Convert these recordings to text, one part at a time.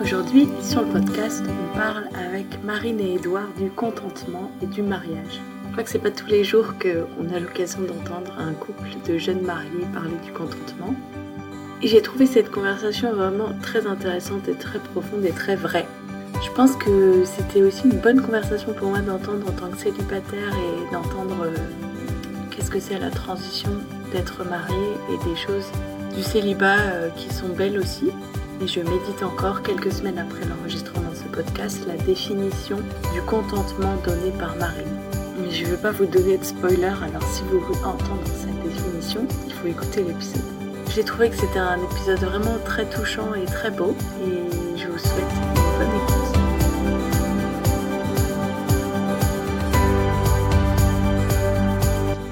Aujourd'hui, sur le podcast, on parle avec Marine et Edouard du contentement et du mariage. Je crois que c'est pas tous les jours qu'on a l'occasion d'entendre un couple de jeunes mariés parler du contentement. Et j'ai trouvé cette conversation vraiment très intéressante et très profonde et très vraie. Je pense que c'était aussi une bonne conversation pour moi d'entendre en tant que célibataire et d'entendre euh, qu'est-ce que c'est la transition d'être marié et des choses du célibat euh, qui sont belles aussi. Et je médite encore quelques semaines après l'enregistrement de ce podcast la définition du contentement donné par Marine. Mais je ne veux pas vous donner de spoiler, alors si vous voulez entendre cette définition, il faut écouter l'épisode. J'ai trouvé que c'était un épisode vraiment très touchant et très beau, et je vous souhaite une bonne écoute.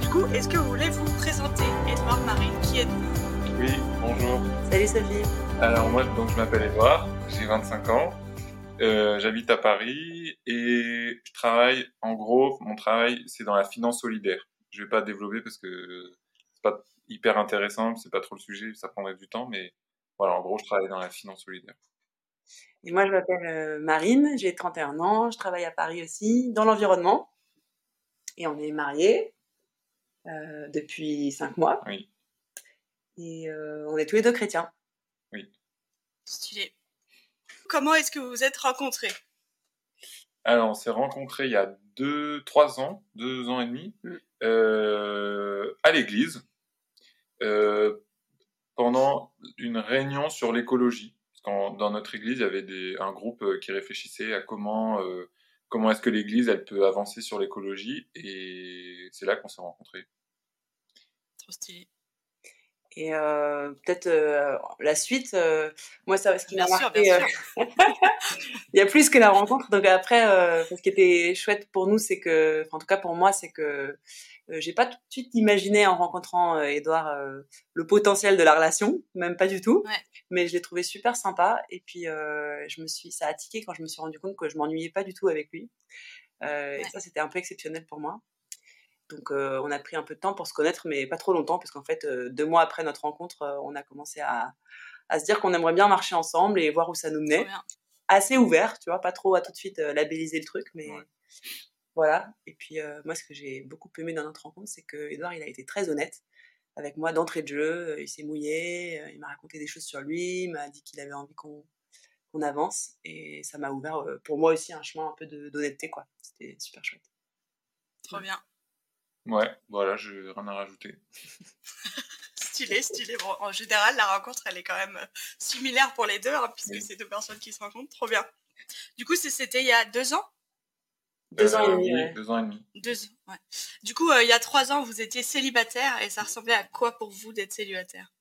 Du coup, est-ce que vous voulez vous présenter, Edouard Marine Qui êtes-vous? Oui, bonjour. Salut Sophie. Alors moi, donc je m'appelle Edouard, j'ai 25 ans, euh, j'habite à Paris et je travaille. En gros, mon travail c'est dans la finance solidaire. Je vais pas développer parce que c'est pas hyper intéressant, c'est pas trop le sujet, ça prendrait du temps, mais voilà, en gros, je travaille dans la finance solidaire. Et moi, je m'appelle euh, Marine, j'ai 31 ans, je travaille à Paris aussi, dans l'environnement. Et on est mariés euh, depuis 5 mois. Oui. Et euh, on est tous les deux chrétiens. Stylé. Comment est-ce que vous vous êtes rencontrés? Alors, on s'est rencontrés il y a deux, trois ans, deux ans et demi, Mm. euh, à l'église, euh, pendant une réunion sur l'écologie. Dans notre église, il y avait des, un groupe euh, qui réfléchissait à comment, euh, comment est-ce que l'église elle peut avancer sur l'écologie, et c'est là qu'on s'est rencontrés. Trop stylé. Et euh, peut-être euh, la suite, euh, moi, ça, ce qui m'a marqué, il y a plus que la rencontre. Donc après, euh, ce qui était chouette pour nous, c'est que, en tout cas pour moi, c'est que euh, j'ai pas tout de suite imaginé en rencontrant euh, Edouard euh, le potentiel de la relation, même pas du tout. Ouais. Mais je l'ai trouvé super sympa. Et puis euh, je me suis, ça a tiqué quand je me suis rendu compte que je m'ennuyais pas du tout avec lui. Euh, Et Ouais. ça, c'était un peu exceptionnel pour moi. Donc euh, on a pris un peu de temps pour se connaître, mais pas trop longtemps, parce qu'en fait, euh, deux mois après notre rencontre, euh, on a commencé à, à se dire qu'on aimerait bien marcher ensemble et voir où ça nous menait bien. assez ouvert, tu vois, pas trop à tout de suite labelliser le truc, mais Ouais. voilà. Et puis moi, ce que j'ai beaucoup aimé dans notre rencontre, c'est que Edouard, il a été très honnête avec moi d'entrée de jeu. Il s'est mouillé, il m'a raconté des choses sur lui, il m'a dit qu'il avait envie qu'on avance, et ça m'a ouvert pour moi aussi un chemin un peu d'honnêteté, quoi. C'était super chouette. Trop bien. Ouais, voilà, je n'ai rien à rajouter. Stylé, stylé. Bon, en général, la rencontre, elle est quand même euh, similaire pour les deux, hein, puisque Oui. c'est deux personnes qui se rencontrent. Trop bien. Du coup, c'était il y a deux ans? Deux ans et Euh, demi, oui, ouais. Deux ans et demi. Deux ans, ouais. Du coup, euh, il y a trois ans, vous étiez célibataire et ça ressemblait à quoi pour vous d'être célibataire?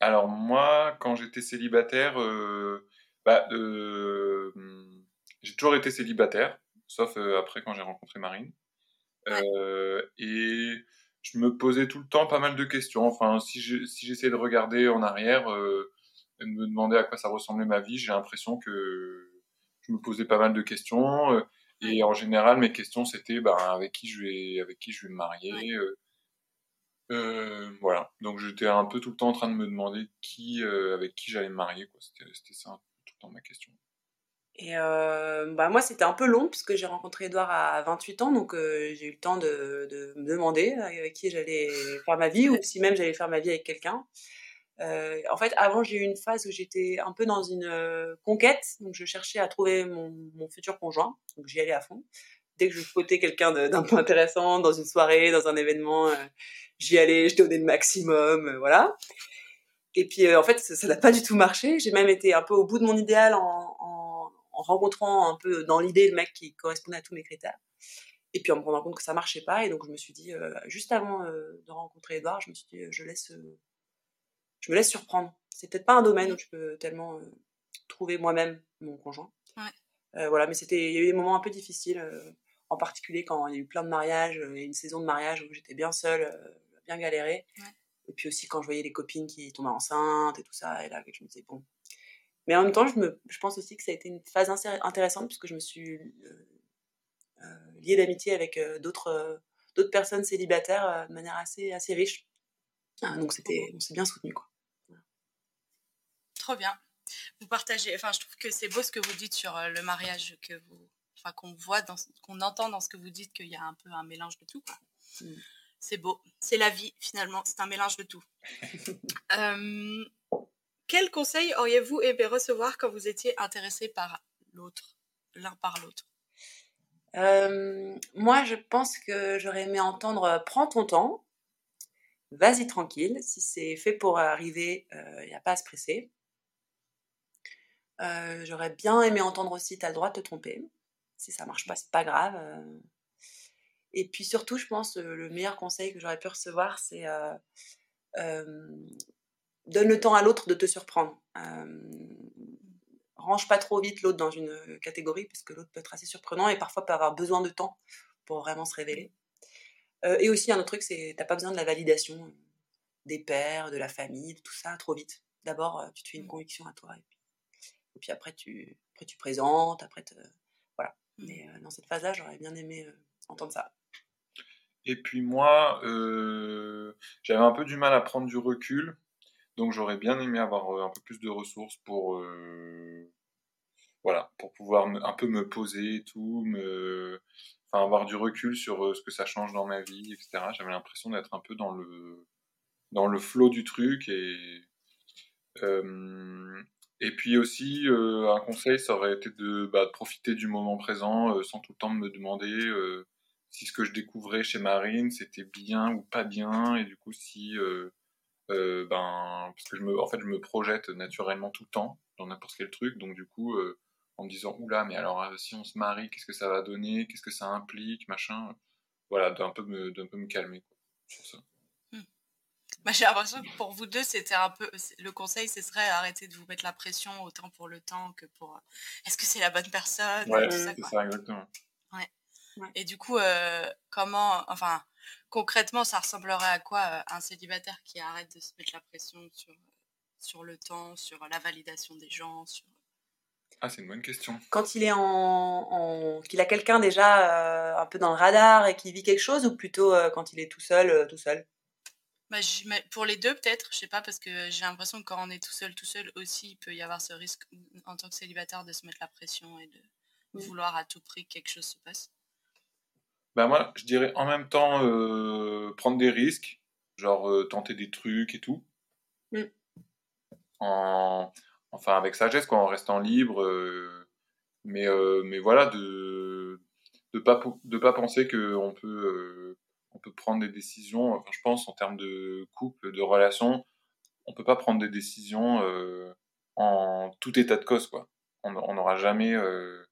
Alors moi, quand j'étais célibataire, euh, bah, euh, hum, j'ai toujours été célibataire, sauf euh, après quand j'ai rencontré Marine. Ouais. Euh, et je me posais tout le temps pas mal de questions. Enfin, si je- si j'essayais de regarder en arrière, euh, et de me demander à quoi ça ressemblait ma vie, j'ai l'impression que je me posais pas mal de questions. euh, et en général, mes questions c'était ben, avec qui je vais, avec qui je vais me marier. Ouais. euh, euh, voilà, donc j'étais un peu tout le temps en train de me demander qui, euh, avec qui j'allais me marier. c'était ça tout le temps ma question. Et euh, bah moi, c'était un peu long puisque j'ai rencontré Edouard à 28 ans, donc euh, j'ai eu le temps de, de me demander avec qui j'allais faire ma vie ou si même j'allais faire ma vie avec quelqu'un. Euh, en fait, avant, j'ai eu une phase où j'étais un peu dans une euh, conquête, donc je cherchais à trouver mon, mon futur conjoint, donc j'y allais à fond. Dès que je spotais quelqu'un d'un peu intéressant dans une soirée, dans un événement, euh, j'y allais, je donnais le maximum, euh, voilà. Et puis, euh, en fait, ça n'a pas du tout marché. J'ai même été un peu au bout de mon idéal en, en, en rencontrant un peu dans l'idée le mec qui correspondait à tous mes critères. Et puis en me rendant compte que ça marchait pas. Et donc, je me suis dit, euh, juste avant euh, de rencontrer Edouard, je me suis dit, euh, je, laisse, je me laisse surprendre. C'est peut-être pas un domaine où je peux tellement trouver moi-même mon conjoint. Ouais. Voilà, mais c'était, il y a eu des moments un peu difficiles, en particulier quand il y a eu plein de mariages, et une saison de mariage où j'étais bien seule, bien galérée. Ouais. Et puis aussi quand je voyais les copines qui tombaient enceintes et tout ça, et là, je me disais, bon. Mais en même temps, je, me, je pense aussi que ça a été une phase intéressante puisque je me suis euh, euh, liée d'amitié avec euh, d'autres euh, d'autres personnes célibataires de manière assez, assez riche. Ah, donc c'était, on s'est bien soutenus, quoi. Trop bien. vous partagez, enfin, je trouve que c'est beau ce que vous dites sur le mariage, que vous, enfin, qu'on voit, dans, qu'on entend dans ce que vous dites qu'il y a un peu un mélange de tout. Mm. C'est beau, c'est la vie finalement, c'est un mélange de tout. euh, quel conseil auriez-vous aimé recevoir quand vous étiez intéressé par l'autre, l'un par l'autre? Euh, Moi, je pense que j'aurais aimé entendre euh, prends ton temps, vas-y tranquille. Si c'est fait pour arriver, il euh, n'y a pas à se presser. J'aurais bien aimé entendre aussi, tu as le droit de te tromper. Si ça marche pas, c'est pas grave. Et puis surtout, je pense, le meilleur conseil que j'aurais pu recevoir, c'est donne le temps à l'autre de te surprendre. range pas trop vite l'autre dans une catégorie, parce que l'autre peut être assez surprenant et parfois peut avoir besoin de temps pour vraiment se révéler. et aussi, un autre truc, c'est t'as pas besoin de la validation des pères, de la famille, de tout ça trop vite. D'abord, tu te fais une mmh. conviction à toi. Et puis, et puis après, tu, après, tu présentes, après, voilà. Mmh. Mais dans cette phase-là, j'aurais bien aimé entendre ça. Et puis moi, j'avais un peu du mal à prendre du recul, donc j'aurais bien aimé avoir un peu plus de ressources pour, voilà, pour pouvoir un peu me poser et tout, me, enfin, avoir du recul sur ce que ça change dans ma vie, etc. J'avais l'impression d'être un peu dans le, dans le flot du truc et, et puis aussi, euh, un conseil, ça aurait été de, bah, de profiter du moment présent euh, sans tout le temps me demander euh, si ce que je découvrais chez Marine, c'était bien ou pas bien, et du coup, si, ben, parce que je me, en fait, je me projette naturellement tout le temps dans n'importe quel truc, donc du coup, en me disant, oula, mais alors, si on se marie, qu'est-ce que ça va donner, qu'est-ce que ça implique, machin, voilà, d'un peu me, d'un peu me calmer, quoi, sur ça. Bah, j'ai l'impression que pour vous deux, c'était un peu. Le conseil, ce serait arrêter de vous mettre la pression autant pour le temps que pour. Euh, est-ce que c'est la bonne personne? Ouais, c'est ça, exactement. Ouais. Et du coup, euh, comment. Enfin, concrètement, ça ressemblerait à quoi euh, un célibataire qui arrête de se mettre la pression sur, sur le temps, sur la validation des gens sur... Ah, c'est une bonne question. Quand il est en. en... qu'il a quelqu'un déjà un peu dans le radar et qu'il vit quelque chose, ou plutôt quand il est tout seul, tout seul? Bah, pour les deux, peut-être, je sais pas, parce que j'ai l'impression que quand on est tout seul, tout seul aussi, il peut y avoir ce risque en tant que célibataire de se mettre la pression et de vouloir à tout prix que quelque chose se passe. Bah moi, je dirais en même temps euh, prendre des risques, genre euh, tenter des trucs et tout. Mm. En, enfin, avec sagesse, quoi, en restant libre. Euh, mais, mais voilà, de ne pas, de pas penser qu'on peut on peut prendre des décisions, enfin, je pense en termes de couple, de relation, on peut pas prendre des décisions en tout état de cause. Quoi. On n'aura jamais euh.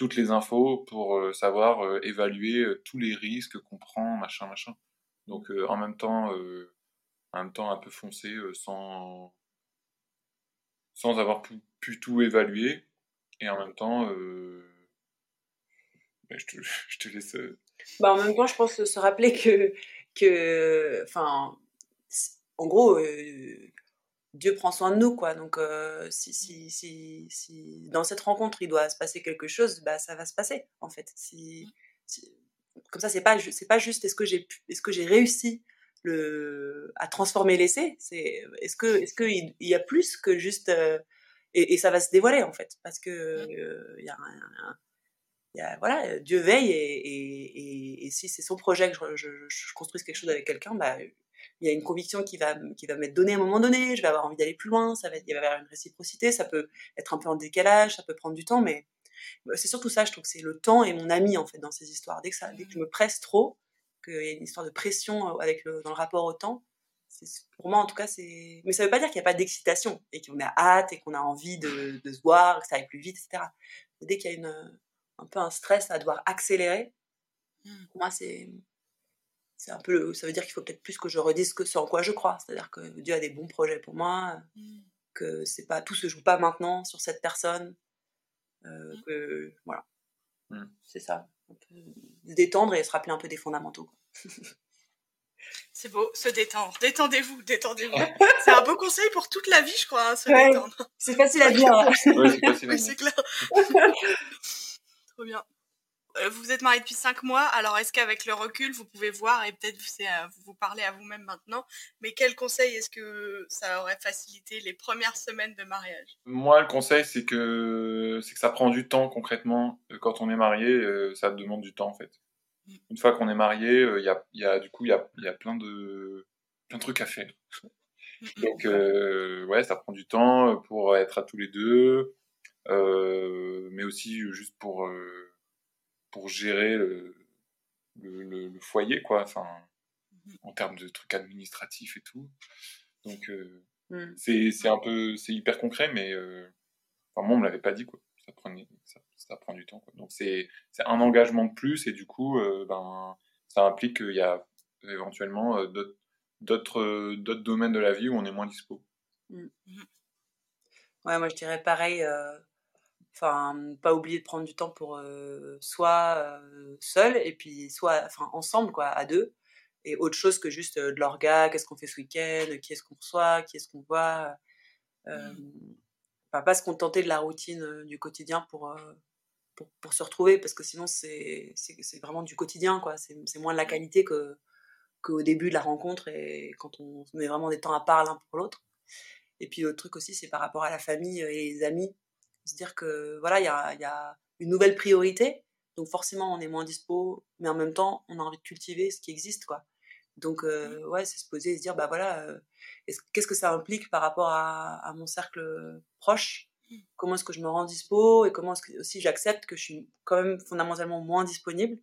Toutes les infos pour euh, savoir évaluer tous les risques qu'on prend, machin, machin. Donc en même temps, en même temps un peu foncé sans sans avoir pu, tout évaluer et en même temps ben, je, te, je, te, laisse bah, en même temps, je pense se rappeler que, que enfin, en gros, euh, Dieu prend soin de nous, quoi. Donc, euh, si, si, si, si, dans cette rencontre, il doit se passer quelque chose, bah, ça va se passer, en fait. Si, comme ça, c'est pas, c'est pas juste est-ce que j'ai, est-ce que j'ai réussi le, à transformer l'essai. C'est, est-ce que, est-ce qu'il y a plus que juste, euh, et, et, ça va se dévoiler, en fait, parce que il y a un voilà, Dieu veille et, et, si c'est son projet que je, je, construise quelque chose avec quelqu'un, bah, il y a une conviction qui va, qui va m'être donnée à un moment donné, je vais avoir envie d'aller plus loin, ça va, il va y avoir une réciprocité, ça peut être un peu en décalage, ça peut prendre du temps, mais bah, c'est surtout ça, je trouve que c'est le temps et mon ami en fait dans ces histoires. Dès que, ça, dès que je me presse trop, qu'il y a une histoire de pression euh, avec le, dans le rapport au temps, pour moi en tout cas c'est mais ça veut pas dire qu'il n'y a pas d'excitation et qu'on a hâte et qu'on a envie de, de, se voir que ça aille plus vite etc dès qu'il y a une un peu un stress à devoir accélérer. Mmh. Pour moi, c'est c'est un peu ça veut dire qu'il faut peut-être plus que je redise que ce en quoi je crois. C'est-à-dire que Dieu a des bons projets pour moi mmh. que c'est pas tout se joue pas maintenant sur cette personne euh, mmh. que voilà. C'est ça. Un peu se détendre et se rappeler un peu des fondamentaux c'est beau se détendre. Détendez-vous détendez-vous. C'est un beau conseil pour toute la vie je crois hein, se détendre. C'est facile à dire. Ouais, c'est clair. Bien. Euh, vous êtes marié depuis cinq mois, alors est-ce qu'avec le recul, vous pouvez voir, et peut-être vous vous parlez à vous-même maintenant, mais quel conseil est-ce que ça aurait facilité les premières semaines de mariage? Moi, le conseil, c'est que, c'est que ça prend du temps concrètement. Quand on est marié, euh, ça demande du temps en fait. Mm. Une fois qu'on est marié, euh, il y, a, y, a, du coup, il y a, y a plein, de, plein de trucs à faire. Mm, mm. Donc, ouais, ça prend du temps pour être à tous les deux, mais aussi juste pour pour gérer le, le, foyer, quoi. Enfin, mmh en termes de trucs administratifs et tout. Donc, euh, mmh. c'est un peu, c'est hyper concret, mais euh, enfin, moi, on me l'avait pas dit, quoi. Ça, prenait, ça, ça prend du temps, quoi. Donc, c'est un engagement de plus, et du coup, euh, ben, ça implique qu'il y a éventuellement d'autres domaines de la vie où on est moins dispo. Mmh. Ouais, moi, je dirais pareil enfin pas oublier de prendre du temps pour euh, soit euh, seul et puis soit enfin ensemble quoi à deux et autre chose que juste euh, de l'orga qu'est-ce qu'on fait ce week-end qui est-ce qu'on reçoit qui est-ce qu'on voit euh, enfin, pas se contenter de la routine du quotidien pour, pour, pour se retrouver parce que sinon c'est c'est vraiment du quotidien quoi. C'est moins de la qualité que qu'au début de la rencontre et quand on met vraiment des temps à part l'un pour l'autre. Et puis l'autre truc aussi c'est par rapport à la famille et les amis se dire que voilà, il y a, y a, une nouvelle priorité, donc forcément on est moins dispo, mais en même temps on a envie de cultiver ce qui existe, quoi. Donc euh, ouais, c'est se poser et se dire bah voilà, euh, qu'est-ce que ça implique par rapport à, à mon cercle proche? Mmh. Comment est-ce que je me rends dispo? Et comment est-ce que aussi j'accepte que je suis quand même fondamentalement moins disponible?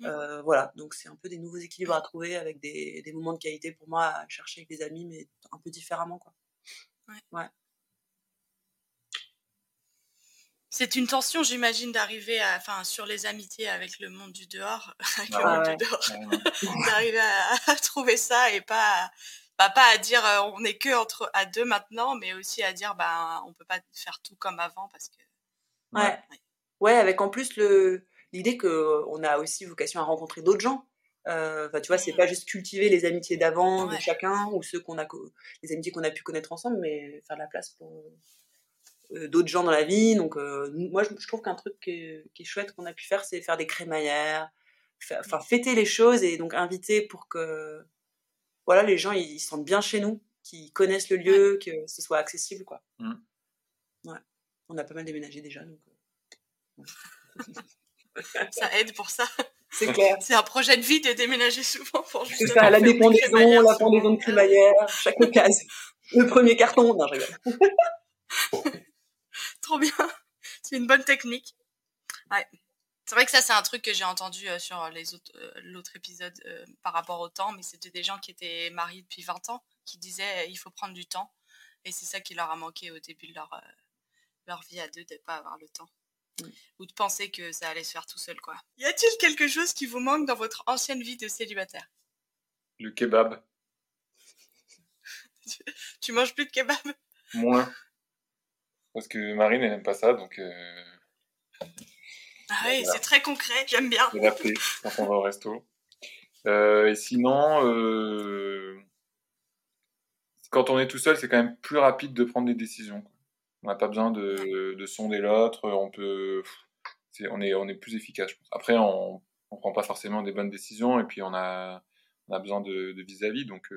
Mmh. euh, voilà, donc c'est un peu des nouveaux équilibres à trouver avec des, des moments de qualité pour moi à chercher avec des amis, mais un peu différemment quoi. Ouais. ouais. C'est une tension, j'imagine, d'arriver à, enfin, sur les amitiés avec le monde du dehors, avec le ah monde du dehors, d'arriver à, trouver ça et pas, bah, pas à dire euh, on n'est que entre à deux maintenant, mais aussi à dire bah on peut pas faire tout comme avant parce que. Ouais. Ouais, avec en plus le l'idée que on a aussi vocation à rencontrer d'autres gens. Euh, tu vois, c'est mmh. pas juste cultiver les amitiés d'avant de chacun ou ceux qu'on a, les amitiés qu'on a pu connaître ensemble, mais faire de la place pour euh, d'autres gens dans la vie. Donc, euh, moi, je, trouve qu'un truc qui est, chouette qu'on a pu faire, c'est faire des crémaillères, enfin, fêter les choses et donc inviter pour que voilà, les gens ils, se sentent bien chez nous, qu'ils connaissent le lieu, que ce soit accessible. Quoi. Mmh. Ouais. On a pas mal déménagé déjà. Donc, euh, ça aide pour ça. C'est clair. C'est un projet de vie de déménager souvent pour justement. C'est ça, la dépendaison, la pendaison de crémaillère, chaque occasion. Le premier carton, non, je rigole. Trop bien. C'est une bonne technique. Ouais. C'est vrai que ça, c'est un truc que j'ai entendu euh, sur les autres, euh, l'autre épisode euh, par rapport au temps, mais c'était des gens qui étaient mariés depuis 20 ans qui disaient il faut prendre du temps. Et c'est ça qui leur a manqué au début de leur, leur vie à deux, de ne pas avoir le temps. Ou de penser que ça allait se faire tout seul, quoi. Y a-t-il quelque chose qui vous manque dans votre ancienne vie de célibataire? Le kebab. tu manges plus de kebab? Moins. Parce que Marine, elle n'aime pas ça, donc. Euh... Ah oui, c'est très concret, j'aime bien. L'appeler quand on va au resto. Euh, et sinon, euh... quand on est tout seul, c'est quand même plus rapide de prendre des décisions. On n'a pas besoin de, de sonder l'autre, on peut. on, est, on est plus efficace, je pense. Après, on ne prend pas forcément des bonnes décisions, et puis on a, on a besoin de vis-à-vis, donc.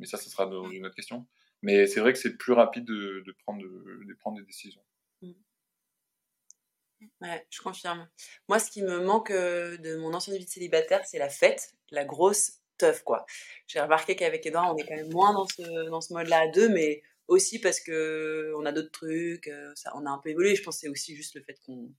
Mais ça, ce sera une autre question. Mais c'est vrai que c'est plus rapide de, de prendre, de, prendre des décisions. Mmh. Ouais, je confirme. Moi, ce qui me manque euh, de mon ancienne vie de célibataire, c'est la fête, la grosse teuf, quoi. J'ai remarqué qu'avec Edouard, on est quand même moins dans ce, dans ce mode-là à deux, mais aussi parce que on a d'autres trucs, euh, ça, on a un peu évolué. Je pense que c'est aussi juste le fait qu'on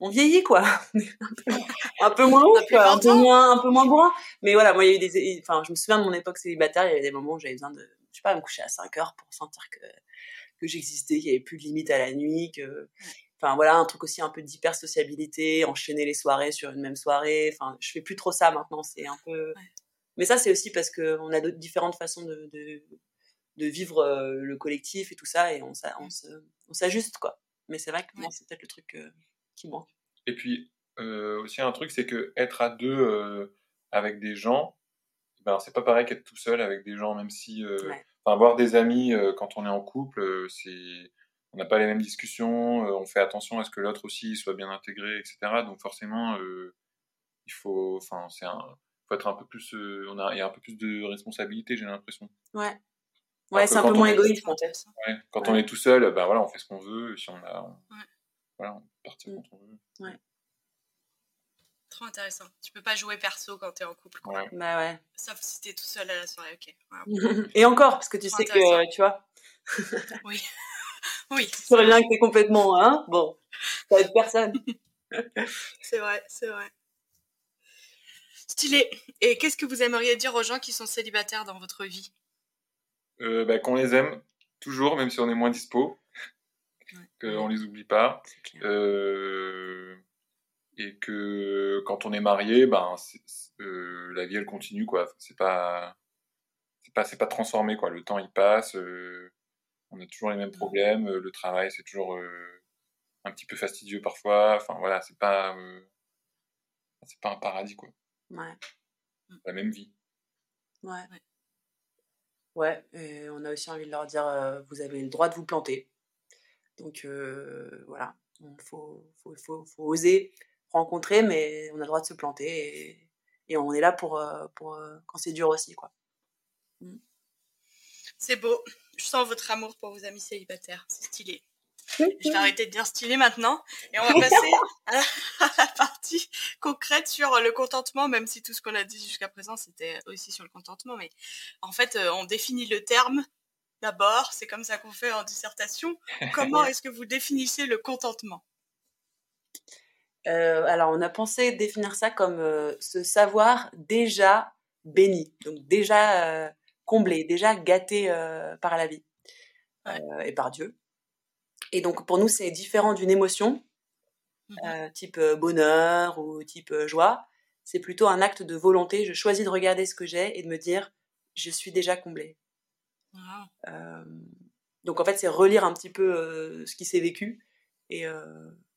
on vieillit quoi un peu moins quoi, un peu moins un peu moins bourrin mais voilà moi il y a eu des enfin je me souviens de mon époque célibataire il y avait des moments où j'avais besoin de je sais pas, me coucher à 5 heures pour sentir que, que j'existais, qu'il n'y avait plus de limite à la nuit, que, enfin voilà, un truc aussi un peu d'hyper sociabilité, enchaîner les soirées sur une même soirée. Enfin, je fais plus trop ça maintenant, c'est un peu. Mais ça, c'est aussi parce qu'on a différentes façons de, de, de vivre euh, le collectif et tout ça, et on, on s'ajuste, quoi. Mais c'est vrai que moi, c'est peut-être le truc euh, qui manque. Et puis, euh, aussi un truc, c'est que être à deux avec des gens, ben, c'est pas pareil qu'être tout seul avec des gens, même si euh, avoir des amis euh, quand on est en couple, euh, c'est on n'a pas les mêmes discussions, on fait attention à ce que l'autre aussi soit bien intégré, etc. Donc forcément, il faut, enfin, c'est un, faut être un peu plus, on a, il y a un peu plus de responsabilité, j'ai l'impression. Ouais. Ouais, c'est un peu moins égoïste. Ouais, quand on est tout seul, ben voilà, on fait ce qu'on veut. Si on a, on... voilà, on quand on veut. Ouais. Trop intéressant. Tu peux pas jouer perso quand t'es en couple. Quoi. Bah ouais. Sauf si t'es tout seul à la soirée, ok. Et encore, parce que tu sais que, tu vois. oui. oui. Tu saurais bien que t'es complètement, hein Bon, ça être personne. c'est vrai, c'est vrai. Stylé. Et qu'est-ce que vous aimeriez dire aux gens qui sont célibataires dans votre vie? Euh, bah, Qu'on les aime toujours, même si on est moins dispo. Qu'on les oublie pas. Euh, et que quand on est marié, ben, euh, la vie elle continue quoi. C'est pas, c'est pas, c'est pas transformé quoi. Le temps il passe, euh, on a toujours les mêmes problèmes. le travail c'est toujours un petit peu fastidieux parfois. Enfin voilà, c'est pas, c'est pas un paradis quoi. Ouais. La même vie. Ouais. Ouais, et on a aussi envie de leur dire, vous avez le droit de vous planter. Donc voilà, il faut, faut, faut, faut, oser rencontrer, mais on a le droit de se planter et, et on est là pour, pour quand c'est dur aussi. quoi. Mmh. C'est beau. Je sens votre amour pour vos amis célibataires. C'est stylé. Je vais arrêter de dire stylé maintenant et on va passer à la, partie concrète sur le contentement, même si tout ce qu'on a dit jusqu'à présent c'était aussi sur le contentement. Mais en fait, on définit le terme d'abord, c'est comme ça qu'on fait en dissertation. Comment est-ce que vous définissez le contentement? Euh, alors, on a pensé définir ça comme euh, ce savoir déjà béni, donc déjà euh, comblé, déjà gâté par la vie et par Dieu. Et donc, pour nous, c'est différent d'une émotion, mmh type bonheur ou type joie. C'est plutôt un acte de volonté. Je choisis de regarder ce que j'ai et de me dire, je suis déjà comblé. donc, en fait, c'est relire un petit peu ce qui s'est vécu et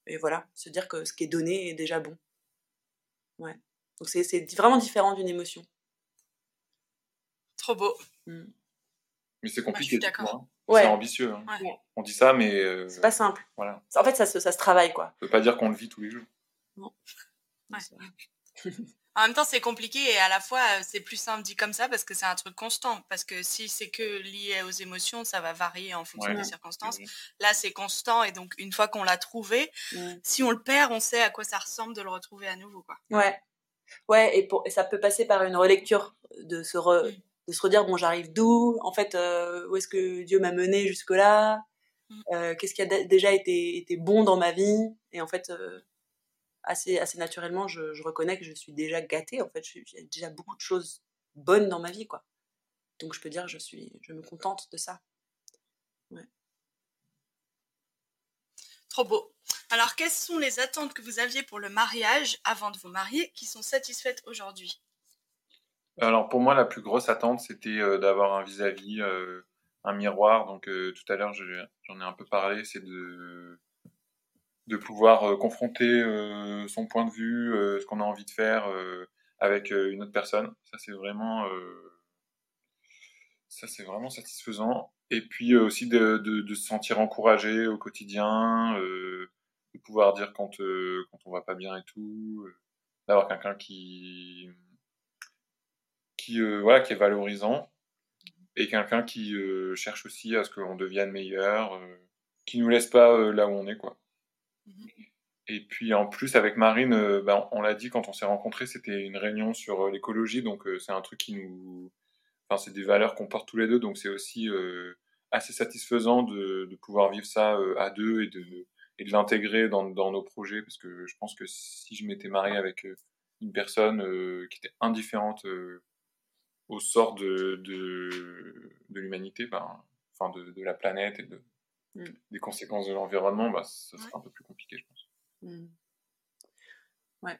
et voilà, se dire que ce qui est donné est déjà bon. Ouais. Donc c'est vraiment différent d'une émotion. Trop beau. Mmh. Mais c'est compliqué. Hein. C'est ambitieux. Hein. On dit ça, mais. Euh, c'est pas simple. Voilà. En fait, ça se, ça se travaille, quoi. Ça veut pas dire qu'on le vit tous les jours. Non. En même temps, c'est compliqué et à la fois, euh, c'est plus simple dit comme ça parce que c'est un truc constant. Parce que si c'est que lié aux émotions, ça va varier en fonction des circonstances. Là, c'est constant et donc, une fois qu'on l'a trouvé, si on le perd, on sait à quoi ça ressemble de le retrouver à nouveau. Quoi. Ouais. Ouais, et, pour, et ça peut passer par une relecture de se, mm. de se redire bon, j'arrive d'où? En fait, euh, où est-ce que Dieu m'a mené jusque-là? Mm. euh, Qu'est-ce qui a déjà été, été bon dans ma vie? Et en fait, assez, assez naturellement, je, je, reconnais que je suis déjà gâtée. En fait, j'ai déjà beaucoup de choses bonnes dans ma vie, quoi. Donc, je peux dire, je suis, je me contente de ça. Ouais. Trop beau. Alors, quelles sont les attentes que vous aviez pour le mariage avant de vous marier qui sont satisfaites aujourd'hui? Alors, pour moi, la plus grosse attente, c'était euh, d'avoir un vis-à-vis, euh, un miroir. Donc, euh, tout à l'heure, j'en ai un peu parlé, c'est de de pouvoir euh, confronter euh, son point de vue, euh, ce qu'on a envie de faire avec une autre personne. Ça, c'est vraiment, ça, c'est vraiment satisfaisant. Et puis aussi de, se sentir encouragé au quotidien, de pouvoir dire quand, quand on va pas bien et tout, d'avoir quelqu'un qui, qui, voilà, qui est valorisant et quelqu'un qui cherche aussi à ce qu'on devienne meilleur, qui nous laisse pas là où on est, quoi. Et puis en plus avec Marine, euh, ben, on l'a dit quand on s'est rencontrés, c'était une réunion sur euh, l'écologie, donc euh, c'est un truc qui nous, enfin c'est des valeurs qu'on porte tous les deux, donc c'est aussi assez satisfaisant de, pouvoir vivre ça à deux et de, de l'intégrer dans, nos projets, parce que je pense que si je m'étais marié avec une personne qui était indifférente au sort de, de, de l'humanité, ben, enfin de, de, la planète et de, Mm. des conséquences de l'environnement, bah, ce sera un peu plus compliqué, je pense. Mm. Ouais.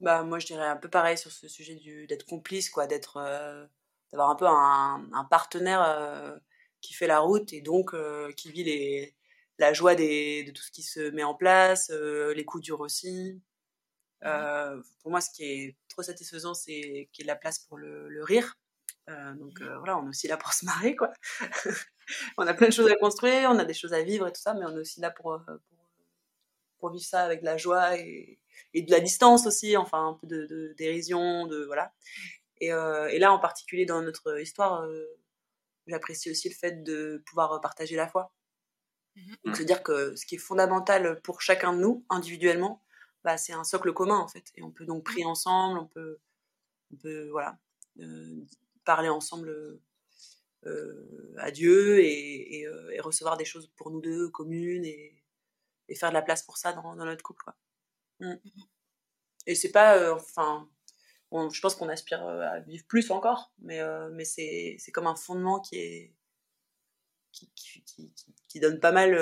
Bah, moi, je dirais un peu pareil sur ce sujet d'être complice, quoi, d'être, euh, d'avoir un peu un, un partenaire euh, qui fait la route et donc euh, qui vit les, la joie des, de tout ce qui se met en place, les coups durs aussi. pour moi, ce qui est trop satisfaisant, c'est qu'il y ait de la place pour le, le rire. donc voilà, on est aussi là pour se marrer, quoi. on a plein de choses à construire, on a des choses à vivre et tout ça, mais on est aussi là pour, pour, pour vivre ça avec de la joie et, et, de la distance aussi, enfin un peu de, dérision, de voilà. Et, euh, et, là, en particulier dans notre histoire, euh, j'apprécie aussi le fait de pouvoir partager la foi. Mmh Donc, c'est-à-dire que ce qui est fondamental pour chacun de nous, individuellement, bah, c'est un socle commun, en fait. Et on peut donc prier ensemble, on peut, on peut voilà, euh, parler ensemble euh, à Dieu et, et, euh, et, recevoir des choses pour nous deux communes et, et faire de la place pour ça dans, dans notre couple. Quoi. Mmh. Et c'est pas, enfin, je pense qu'on aspire à vivre plus encore, mais, mais c'est comme un fondement qui est qui, qui, qui, qui donne pas mal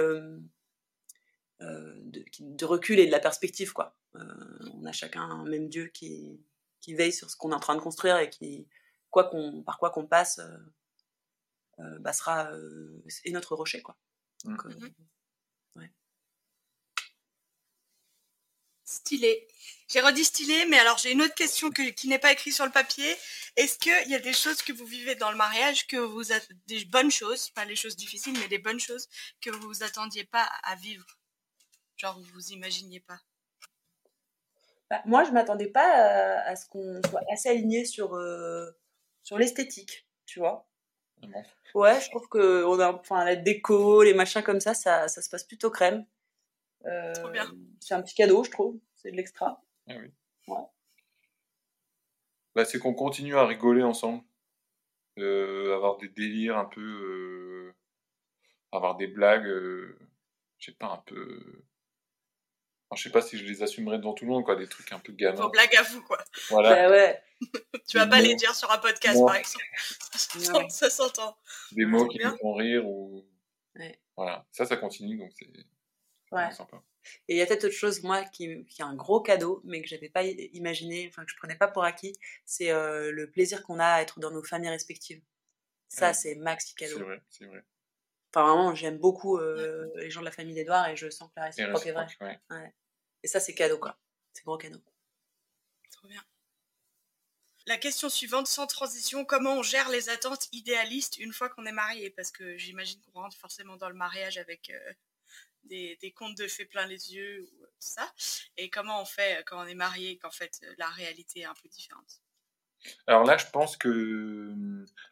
euh, de, de, recul et de la perspective. Quoi. Euh, on a chacun un même Dieu qui, qui veille sur ce qu'on est en train de construire et qui, quoi qu'on, par quoi qu'on passe, euh, bah sera est notre rocher. Quoi. Donc, mmh ouais. Stylé. J'ai redit stylé, mais alors j'ai une autre question que, qui n'est pas écrite sur le papier. Est-ce qu'il y a des choses que vous vivez dans le mariage, que vous des bonnes choses, pas les choses difficiles, mais des bonnes choses que vous vous attendiez pas à vivre? Genre vous vous imaginiez pas? Bah, Moi, je m'attendais pas à, ce qu'on soit assez aligné sur, euh, sur l'esthétique, tu vois. Ouais, je trouve que on a, enfin, la déco, les machins comme ça, ça, ça se passe plutôt crème. Euh, c'est un petit cadeau, je trouve. C'est de l'extra. Ah oui. Ouais. Bah, c'est qu'on continue à rigoler ensemble. Euh, avoir des délires un peu. Euh, avoir des blagues. Euh, je sais pas, un peu. Enfin, je sais pas si je les assumerais devant tout le monde, quoi. Des trucs un peu gamins. Vos blagues à vous, quoi. Voilà. Bah ouais. tu vas pas les dire sur un podcast, par exemple. ça s'entend. Des mots qui me font rire ou. Ouais. Voilà. Ça, ça continue, donc c'est. Ouais. Sympa. Et il y a peut-être autre chose, moi, qui, qui est un gros cadeau, mais que j'avais pas imaginé, enfin, que je prenais pas pour acquis, c'est euh, le plaisir qu'on a à être dans nos familles respectives. Ça, c'est maxi cadeau. C'est vrai, c'est vrai. Enfin, vraiment, j'aime beaucoup euh, les gens de la famille d'Edouard et je sens que la réciproque est vraie. Ouais. Ouais. Et ça, c'est cadeau, quoi. C'est gros cadeau. Trop bien. La question suivante, sans transition, comment on gère les attentes idéalistes une fois qu'on est marié? Parce que j'imagine qu'on rentre forcément dans le mariage avec euh, des, des, contes de fées plein les yeux ou tout ça. Et comment on fait quand on est marié, qu'en fait la réalité est un peu différente? Alors là, je pense que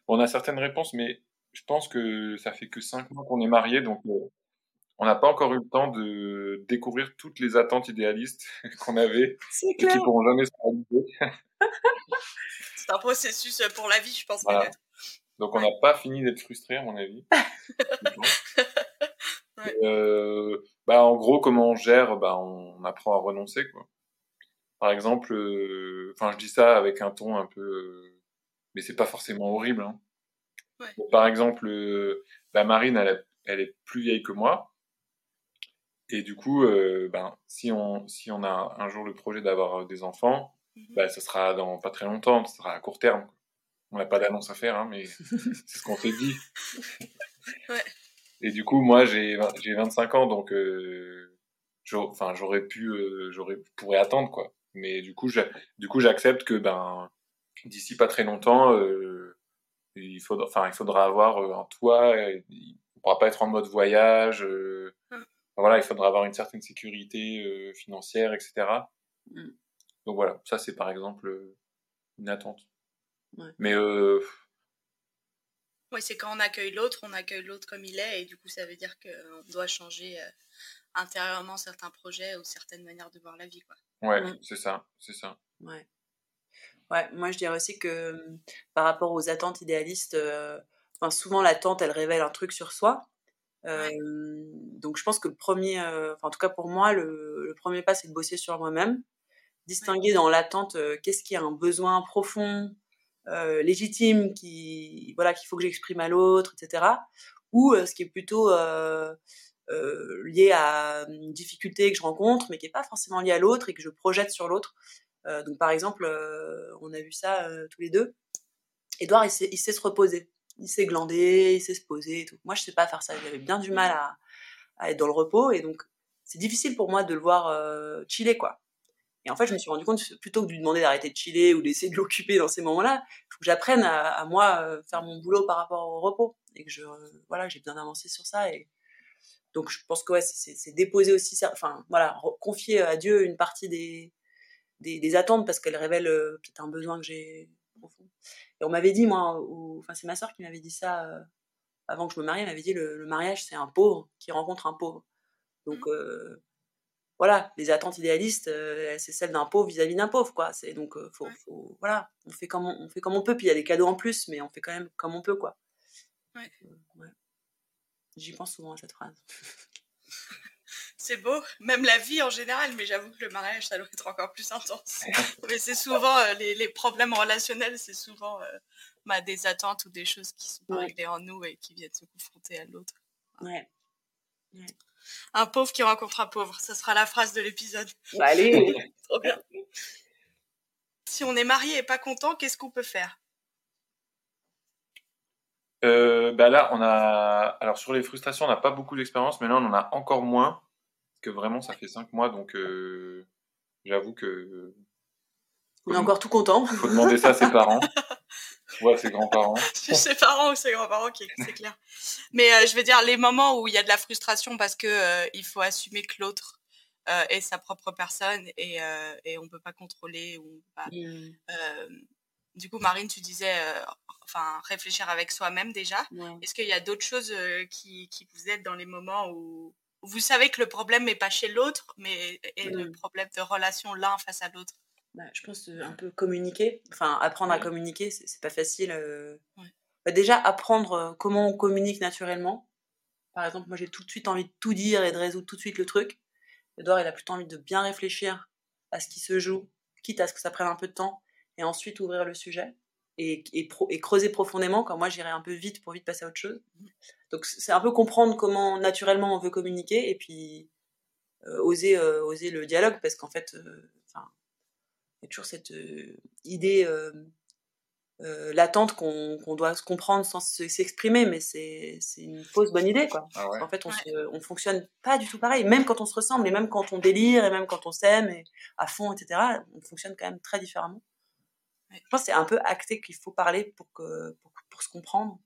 on a certaines réponses, mais je pense que ça fait que cinq mois qu'on est marié, donc euh, on n'a pas encore eu le temps de découvrir toutes les attentes idéalistes qu'on avait et qui pourront jamais se réaliser. C'est un processus pour la vie, je pense. Voilà. Donc on n'a pas fini d'être frustré, à mon avis. Euh, bah, en gros, comment on gère bah, on, apprend à renoncer. Quoi. Par exemple, euh, je dis ça avec un ton un peu, euh, mais c'est pas forcément horrible. Hein. Ouais. par exemple, la Marine, elle, elle, est plus vieille que moi. Et du coup, ben, si on, si on a un jour le projet d'avoir des enfants, mm-hmm. bah, ça sera dans pas très longtemps, ça sera à court terme. On n'a pas d'annonce à faire, hein, mais c'est ce qu'on s'est dit. ouais. Et du coup, moi, j'ai j'ai 25 ans, donc euh, j'aurais pu, euh, j'aurais pourrais attendre quoi. Mais du coup, du coup, j'accepte que ben d'ici pas très longtemps, euh, il faudra, enfin, il faudra avoir euh, un toit. On pourra pas être en mode voyage. Euh. Voilà, il faudra avoir une certaine sécurité euh, financière, etc. Mmh. Donc voilà, ça c'est par exemple une attente. Ouais. Mais euh, oui, c'est quand on accueille l'autre, on accueille l'autre comme il est, et du coup, ça veut dire qu'on doit changer euh, intérieurement certains projets ou certaines manières de voir la vie. Quoi. Ouais, c'est ça, c'est ça. Ouais. Ouais, moi je dirais aussi que par rapport aux attentes idéalistes, euh, enfin, souvent l'attente elle révèle un truc sur soi. Euh. Donc je pense que le premier, euh, en tout cas pour moi, le, le premier pas c'est de bosser sur moi-même, distinguer ouais. dans l'attente euh, qu'est-ce qui a un besoin profond, euh, légitime qui voilà qu'il faut que j'exprime à l'autre etc ou euh, ce qui est plutôt lié à une difficulté que je rencontre mais qui est pas forcément lié à l'autre et que je projette sur l'autre. Donc par exemple on a vu ça tous les deux. Edouard il sait, il sait se reposer il sait glander il sait se poser et tout moi je sais pas faire ça j'avais bien du mal à, à, être dans le repos et donc c'est difficile pour moi de le voir chiller quoi Et en fait, je me suis rendu compte, plutôt que de lui demander d'arrêter de chiller ou d'essayer de l'occuper dans ces moments-là, il faut que j'apprenne à, moi euh, faire mon boulot par rapport au repos. Et que je, voilà, j'ai bien avancé sur ça. Et donc, je pense que ouais, c'est déposer aussi, ça, enfin, voilà, confier à Dieu une partie des, des, attentes parce qu'elle révèle euh, peut-être un besoin que j'ai profond. Et on m'avait dit, moi, enfin, c'est ma soeur qui m'avait dit ça euh, avant que je me marie, elle m'avait dit le, le mariage, c'est un pauvre qui rencontre un pauvre. Donc, mmh voilà, les attentes idéalistes, euh, c'est celle d'un pauvre vis-à-vis d'un pauvre, quoi. C'est donc, euh, faut, faut, voilà, on fait comme on, fait comme on peut. Puis il y a des cadeaux en plus, mais on fait quand même comme on peut, quoi. Ouais. Euh, J'y pense souvent à cette phrase. c'est beau, même la vie en général, mais j'avoue que le mariage, ça doit être encore plus intense. mais c'est souvent les, les, problèmes relationnels, c'est souvent bah, des attentes ou des choses qui sont pas réglées en nous et qui viennent se confronter à l'autre. Ouais. ouais. Un pauvre qui rencontre un pauvre. Ça sera la phrase de l'épisode. Bah, allez Trop bien. Si on est marié et pas content, qu'est-ce qu'on peut faire? Euh, bah là, on a. Alors, sur les frustrations, on n'a pas beaucoup d'expérience, mais là, on en a encore moins. Que vraiment, ça fait cinq mois, donc euh, j'avoue que. On est encore tout content. Il faut demander ça à ses parents. Ouais, ses grands-parents. ses parents ou ses grands-parents, c'est clair. Mais euh, je veux dire, les moments où il y a de la frustration parce que euh, il faut assumer que l'autre euh, est sa propre personne et, et on peut pas contrôler. Ou mmh. du coup, Marine, tu disais, enfin, réfléchir avec soi-même déjà. Est-ce qu'il y a d'autres choses qui, qui, vous aident dans les moments où, vous savez que le problème n'est pas chez l'autre, mais est le problème de relation l'un face à l'autre bah, je pense euh, un peu communiquer, enfin apprendre à communiquer, c'est pas facile. Euh. Bah, déjà apprendre euh, comment on communique naturellement. Par exemple, moi j'ai tout de suite envie de tout dire et de résoudre tout de suite le truc. Edouard, il a plutôt envie de bien réfléchir à ce qui se joue, quitte à ce que ça prenne un peu de temps, et ensuite ouvrir le sujet et, et, et creuser profondément. Quand moi j'irai un peu vite pour vite passer à autre chose. Donc c'est un peu comprendre comment naturellement on veut communiquer et puis oser, oser le dialogue parce qu'en fait, y a toujours cette euh, idée euh, euh, latente qu'on doit se comprendre sans s'exprimer, mais c'est une fausse bonne idée. Quoi. Ah en fait, on, ne fonctionne pas du tout pareil, même quand on se ressemble, et même quand on délire, et même quand on s'aime, à fond, etc., on fonctionne quand même très différemment. Je pense que c'est un peu acté qu'il faut parler pour, que, pour, pour se comprendre.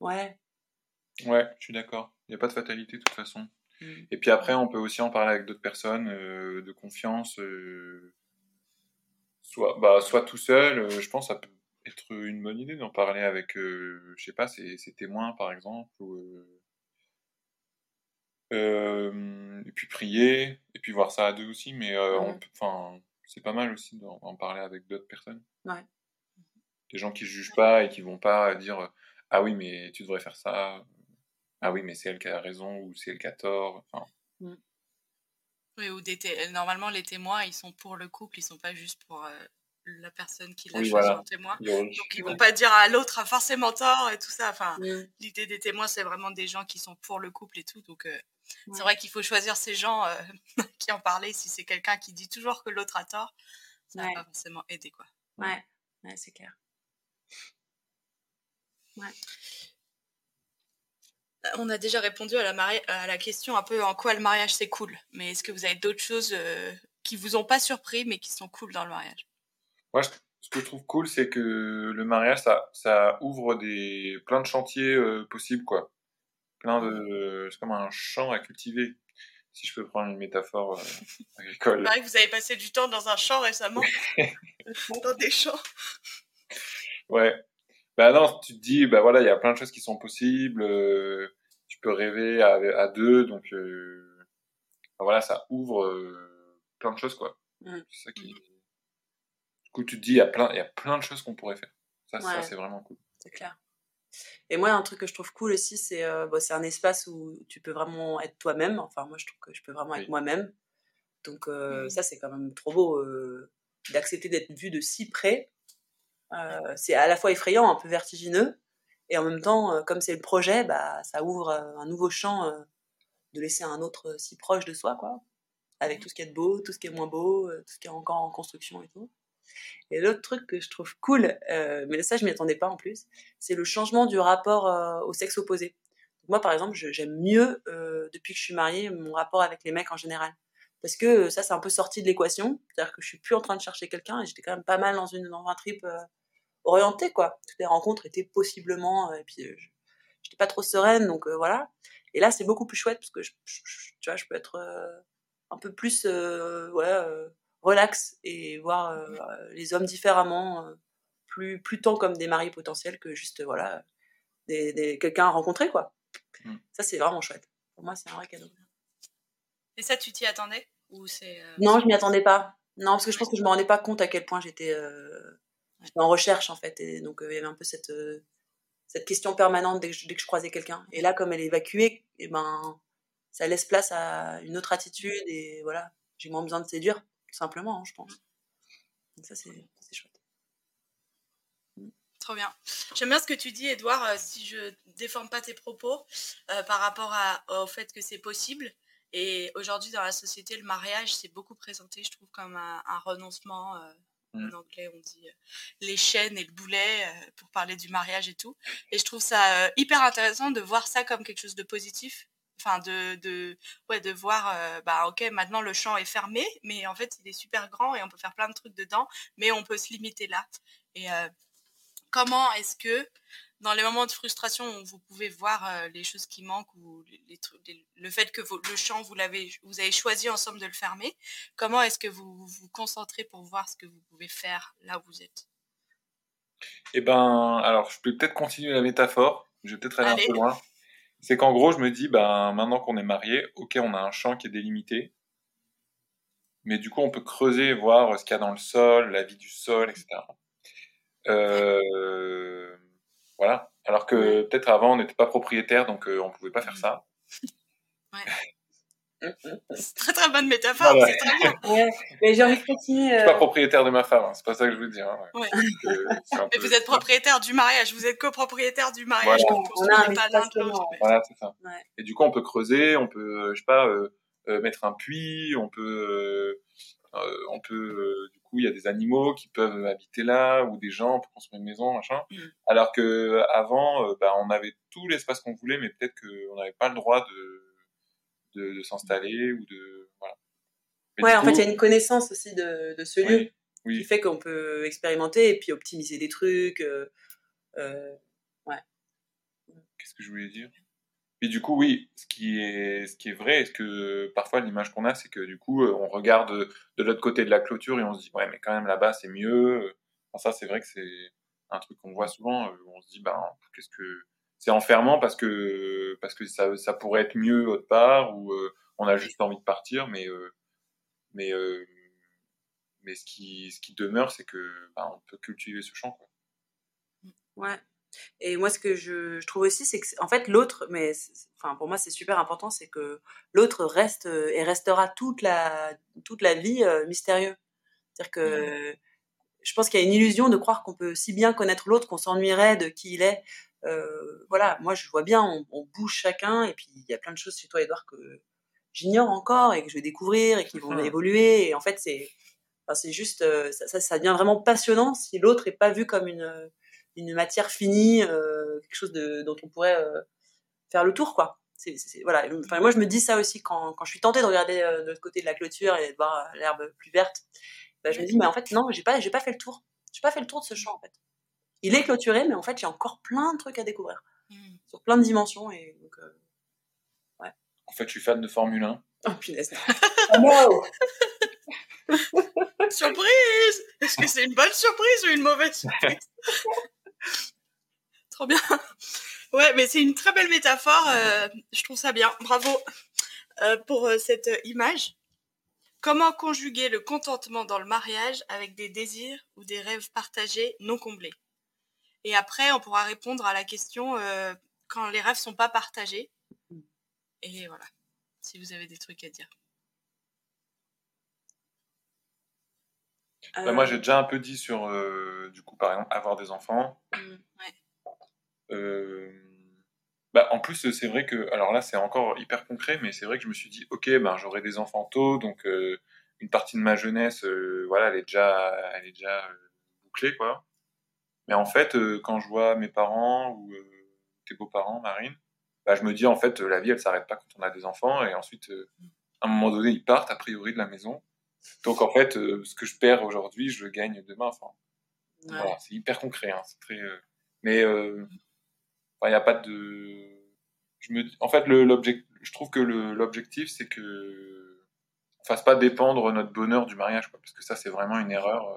ouais. Ouais, je suis d'accord. Il n'y a pas de fatalité de toute façon. Mm. Et puis après, on peut aussi en parler avec d'autres personnes euh, de confiance, euh, soit, bah, soit tout seul. Euh, je pense que ça peut être une bonne idée d'en parler avec, je sais pas, ses, témoins par exemple. et puis prier, et puis voir ça à deux aussi. Mais enfin, c'est pas mal aussi d'en parler avec d'autres personnes. Ouais. Des gens qui jugent pas et qui vont pas dire ah oui mais tu devrais faire ça ah oui, mais c'est elle qui a raison ou c'est elle qui a tort. Enfin... Mmh. Oui, ou des normalement, les témoins, ils sont pour le couple, ils sont pas juste pour euh, la personne qui l'a choisi en témoin. Donc, ils vont pas dire à l'autre a forcément tort et tout ça. Enfin, mmh. l'idée des témoins, c'est vraiment des gens qui sont pour le couple et tout. Donc, euh, c'est vrai qu'il faut choisir ces gens euh, qui en parlaient. Si c'est quelqu'un qui dit toujours que l'autre a tort, ça va pas forcément aider, quoi. Ouais, ouais c'est clair. Ouais on a déjà répondu à la, à la question un peu en quoi le mariage c'est cool. Mais est-ce que vous avez d'autres choses euh, qui vous ont pas surpris mais qui sont cool dans le mariage? Moi, ce que je trouve cool, c'est que le mariage, ça, ça ouvre des, plein de chantiers euh, possibles, quoi. Plein de, c'est comme un champ à cultiver, si je peux prendre une métaphore euh, agricole. que vous avez passé du temps dans un champ récemment, dans des champs. Ouais, bah non, tu te dis, bah voilà, il y a plein de choses qui sont possibles. Euh, tu peux rêver à, deux, donc euh, bah voilà, ça ouvre euh, plein de choses, quoi. Mmh. C'est ça qui. Du coup, tu te dis, il y a plein, il y a plein de choses qu'on pourrait faire. Ça, ça c'est vraiment cool. C'est clair. Et moi, un truc que je trouve cool aussi, c'est bah, c'est un espace où tu peux vraiment être toi-même. Enfin, moi, je trouve que je peux vraiment être moi-même. Donc, mmh. ça, c'est quand même trop beau d'accepter d'être vu de si près euh, c'est à la fois effrayant, un peu vertigineux, et en même temps, euh, comme c'est le projet, bah, ça ouvre euh, un nouveau champ de laisser un autre si proche de soi, quoi. Avec tout ce qui est de beau, tout ce qui est moins beau, tout ce qui est encore en construction et tout. Et l'autre truc que je trouve cool, mais ça je m'y attendais pas en plus, c'est le changement du rapport au sexe opposé. moi par exemple, j'aime mieux depuis que je suis mariée mon rapport avec les mecs en général parce que ça, c'est un peu sorti de l'équation. C'est-à-dire que je suis plus en train de chercher quelqu'un et j'étais quand même pas mal dans, un trip euh, orienté, quoi. Toutes les rencontres étaient possiblement, et puis j'étais pas trop sereine, donc voilà. Et là, c'est beaucoup plus chouette parce que je, tu vois, je peux être un peu plus, ouais, relax et voir les hommes différemment, plus, plus tant comme des maris potentiels que juste, voilà, des, quelqu'un à rencontrer, quoi. Mmh. Ça, c'est vraiment chouette. Pour moi, c'est un vrai cadeau. Et ça, tu t'y attendais? Ou c'est Non, je m'y attendais pas. Non, parce que je pense que je me rendais pas compte à quel point j'étais en recherche, en fait. Et donc, il y avait un peu cette, cette question permanente dès que je, dès que je croisais quelqu'un. Et là, comme elle est évacuée, et eh ben, ça laisse place à une autre attitude et voilà, j'ai moins besoin de séduire, simplement, hein, je pense. Donc ça, c'est chouette. Trop bien. J'aime bien ce que tu dis, Edouard, euh, si je déforme pas tes propos, euh, par rapport à, au fait que c'est possible. Et aujourd'hui, dans la société, le mariage, c'est beaucoup présenté, je trouve, comme un, renoncement. Euh, en mmh. anglais, on dit les chaînes et le boulet pour parler du mariage et tout. Et je trouve ça hyper intéressant de voir ça comme quelque chose de positif enfin de, de ouais de voir euh, bah ok maintenant le champ est fermé mais en fait il est super grand et on peut faire plein de trucs dedans mais on peut se limiter là. Et euh, comment est-ce que dans les moments de frustration où vous pouvez voir euh, les choses qui manquent ou les, le fait que le champ vous l'avez vous avez choisi ensemble de le fermer comment est-ce que vous vous concentrez pour voir ce que vous pouvez faire là où vous êtes? Eh ben alors je peux peut-être continuer la métaphore je vais peut-être aller un peu loin c'est qu'en gros, je me dis, ben, maintenant qu'on est marié, ok, on a un champ qui est délimité, mais du coup, on peut creuser, voir ce qu'il y a dans le sol, la vie du sol, etc. Euh, voilà. Alors que peut-être avant, on n'était pas propriétaire, donc euh, on ne pouvait pas faire ça. Ouais. C'est très très bonne métaphore, c'est très bien. Mais j'ai envie de continuer. Je suis pas euh, propriétaire de ma femme, hein, c'est pas ça que je veux dire. Hein, mais vous êtes propriétaire du mariage, vous êtes copropriétaire du mariage. Voilà, on pas l'un Voilà, c'est ça. Et du coup, on peut creuser, on peut, je sais pas, euh, euh, mettre un puits, on peut, on peut, du coup, il y a des animaux qui peuvent habiter là, ou des gens pour construire une maison, machin. Mm. Alors que avant, bah, on avait tout l'espace qu'on voulait, mais peut-être qu'on n'avait pas le droit de de, s'installer ou de voilà. ouais, en fait, il y a une connaissance aussi de, de ce lieu qui fait qu'on peut expérimenter et puis optimiser des trucs. Euh, euh, ouais. Qu'est-ce que je voulais dire? Et du coup, oui, ce qui est, ce qui est vrai, est-ce que parfois l'image qu'on a, c'est que du coup, euh, on regarde de l'autre côté de la clôture et on se dit, ouais, mais quand même là-bas, c'est mieux. Enfin, ça, c'est vrai que c'est un truc qu'on voit souvent. on se dit, ben, qu'est-ce que c'est enfermant parce que parce que ça, ça pourrait être mieux autre part ou euh, on a juste envie de partir mais euh, mais euh, mais ce qui ce qui demeure c'est que bah, on peut cultiver ce champ quoi. ouais et moi ce que je, je trouve aussi c'est que en fait l'autre mais enfin pour moi c'est super important c'est que l'autre reste et restera toute la toute la vie mystérieux c'est-à-dire que mmh. je pense qu'il y a une illusion de croire qu'on peut si bien connaître l'autre qu'on s'ennuierait de qui il est voilà, moi je vois bien, on, bouge chacun, et puis il y a plein de choses chez toi, Edouard, que j'ignore encore et que je vais découvrir et qui vont évoluer. Et en fait, c'est, c'est juste, euh, ça, ça, devient vraiment passionnant si l'autre est pas vu comme une, une matière finie, euh, quelque chose de, dont on pourrait faire le tour, quoi. C'est, voilà. Enfin, moi, je me dis ça aussi quand, quand je suis tentée de regarder de l'autre côté de la clôture et de voir l'herbe plus verte. Bah, je me dis, mais en fait, non, j'ai pas, j'ai pas fait le tour. J'ai pas fait le tour de ce champ, en fait il est clôturé, mais en fait, il y a encore plein de trucs à découvrir. Hmm. Sur plein de dimensions. Et donc, euh, ouais. En fait, je suis fan de Formule 1. Oh, punaise. oh, surprise Est-ce que c'est une bonne surprise ou une mauvaise surprise? Trop bien. Ouais, mais c'est une très belle métaphore. Euh, je trouve ça bien. Bravo euh, pour cette image. Comment conjuguer le contentement dans le mariage avec des désirs ou des rêves partagés non comblés? Et après, on pourra répondre à la question euh, quand les rêves sont pas partagés. Et voilà, si vous avez des trucs à dire. Bah, moi, j'ai déjà un peu dit sur, euh, du coup, par exemple, avoir des enfants. Mmh, euh, bah, en plus, c'est vrai que, alors là, c'est encore hyper concret, mais c'est vrai que je me suis dit, ok, ben, j'aurai des enfants tôt, donc une partie de ma jeunesse, voilà, elle est déjà, elle est déjà bouclée, quoi. Mais en fait, euh, quand je vois mes parents ou euh, tes beaux-parents, Marine, bah, je me dis en fait, la vie, elle s'arrête pas quand on a des enfants. Et ensuite, euh, à un moment donné, ils partent a priori de la maison. Donc en fait, euh, ce que je perds aujourd'hui, je le gagne demain. Enfin, voilà, c'est hyper concret. Hein, c'est très, euh, mais il n'y a pas de. Je me, en fait, l'objectif, je trouve que l'objectif, c'est que on fasse pas dépendre notre bonheur du mariage, quoi, parce que ça, c'est vraiment une erreur.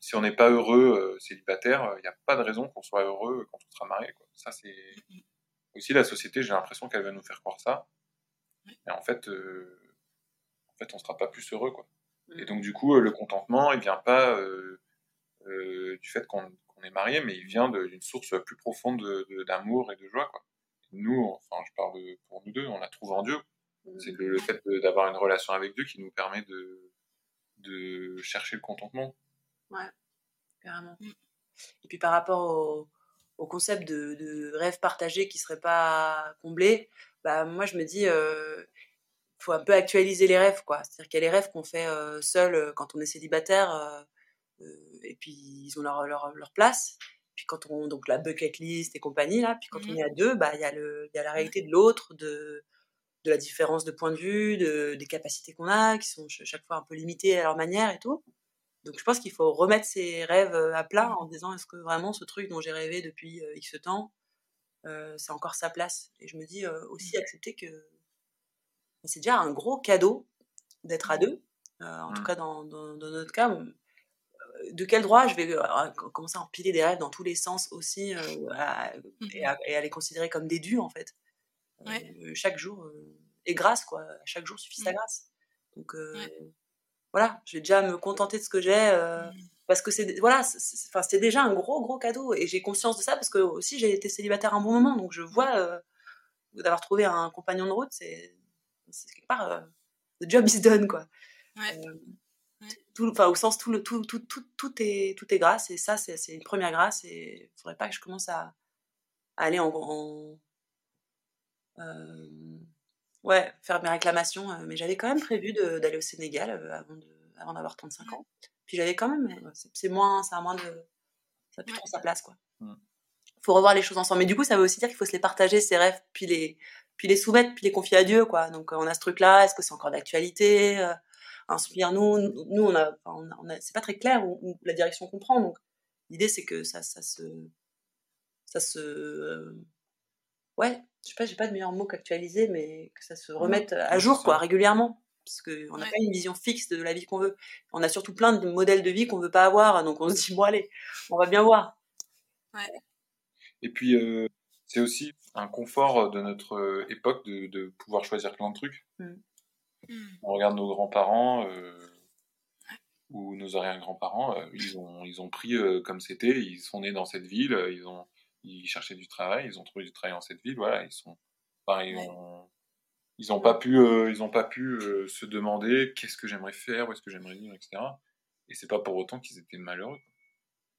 Si on n'est pas heureux célibataire, il n'y a pas de raison qu'on soit heureux quand on sera marié. Quoi. Ça, c'est aussi la société. J'ai l'impression qu'elle va nous faire croire ça. Et en fait, euh, en fait, on sera pas plus heureux, quoi. Et mm. donc, du coup, euh, le contentement, il vient pas euh, du fait qu'on est marié, mais il vient d'une source plus profonde d'amour et de joie, quoi. nous, enfin, je parle pour nous deux, on la trouve en Dieu. Mm. C'est le, fait d'avoir une relation avec Dieu qui nous permet de, de chercher le contentement. Ouais, carrément. Mm. Et puis par rapport au, au concept de, de, rêve partagé qui serait pas comblé, bah, moi je me dis, euh, faut un peu actualiser les rêves, quoi. C'est-à-dire qu'il y a les rêves qu'on fait euh, seul euh, quand on est célibataire, euh, et puis ils ont leur, leur, leur, place. Puis quand on, donc la bucket list et compagnie, là, puis quand on mmh est à deux, bah, il y, a le, y a la réalité de l'autre, de, de la différence de point de vue, de, des capacités qu'on a, qui sont chaque fois un peu limitées à leur manière et tout. Donc je pense qu'il faut remettre ses rêves à plat mmh. en disant est-ce que vraiment ce truc dont j'ai rêvé depuis X temps, euh, c'est encore sa place? Et je me dis euh, aussi mmh. accepter que c'est déjà un gros cadeau d'être à mmh. deux. Euh, en tout cas, dans, dans, notre cas, de quel droit je vais commencer à empiler des rêves dans tous les sens aussi et, à, les considérer comme des dus en fait. chaque jour est grâce quoi. Chaque jour suffit sa grâce. Donc voilà, je vais déjà me contenter de ce que j'ai parce que c'est voilà enfin c'est déjà un gros gros cadeau et j'ai conscience de ça parce que aussi j'ai été célibataire un bon moment donc je vois euh, d'avoir trouvé un compagnon de route c'est quelque part euh, le job is done quoi. Ouais. Euh, tout enfin au sens tout le tout tout tout tout est tout est grâce et ça c'est une première grâce et il faudrait pas que je commence à, aller en, en ouais faire mes réclamations mais j'avais quand même prévu d'aller au Sénégal avant de avant d'avoir 35 ans puis j'avais quand même, c'est moins, ça a moins de, ça a plus trop sa place, quoi. Mmh. Faut revoir les choses ensemble. Mais du coup, ça veut aussi dire qu'il faut se les partager, ses rêves, puis les, puis les soumettre, puis les confier à Dieu, quoi. Donc, on a ce truc-là. Est-ce que c'est encore d'actualité? Euh, Inspire-nous. Nous, on a, on a, c'est pas très clair où, la direction qu'on prend. Donc, l'idée, c'est que ça, ça se, ça se, euh, ouais, je sais pas, j'ai pas de meilleur mot qu'actualiser, mais que ça se remette à jour, quoi, régulièrement parce qu'on n'a pas une vision fixe de la vie qu'on veut. On a surtout plein de modèles de vie qu'on veut pas avoir, donc on se dit bon allez, on va bien voir. Ouais. Et puis euh, c'est aussi un confort de notre euh, époque de, de, pouvoir choisir plein de trucs. Mmh. Mmh. On regarde nos grands-parents euh, ou nos arrière-grands-parents, ils ont ils ont pris comme c'était, ils sont nés dans cette ville, ils ont ils cherchaient du travail, ils ont trouvé du travail dans cette ville, voilà, ils sont pareil, ils n'ont pas pu, euh, ils ont pas pu euh, se demander qu'est-ce que j'aimerais faire, où est-ce que j'aimerais vivre, etc. Et c'est pas pour autant qu'ils étaient malheureux.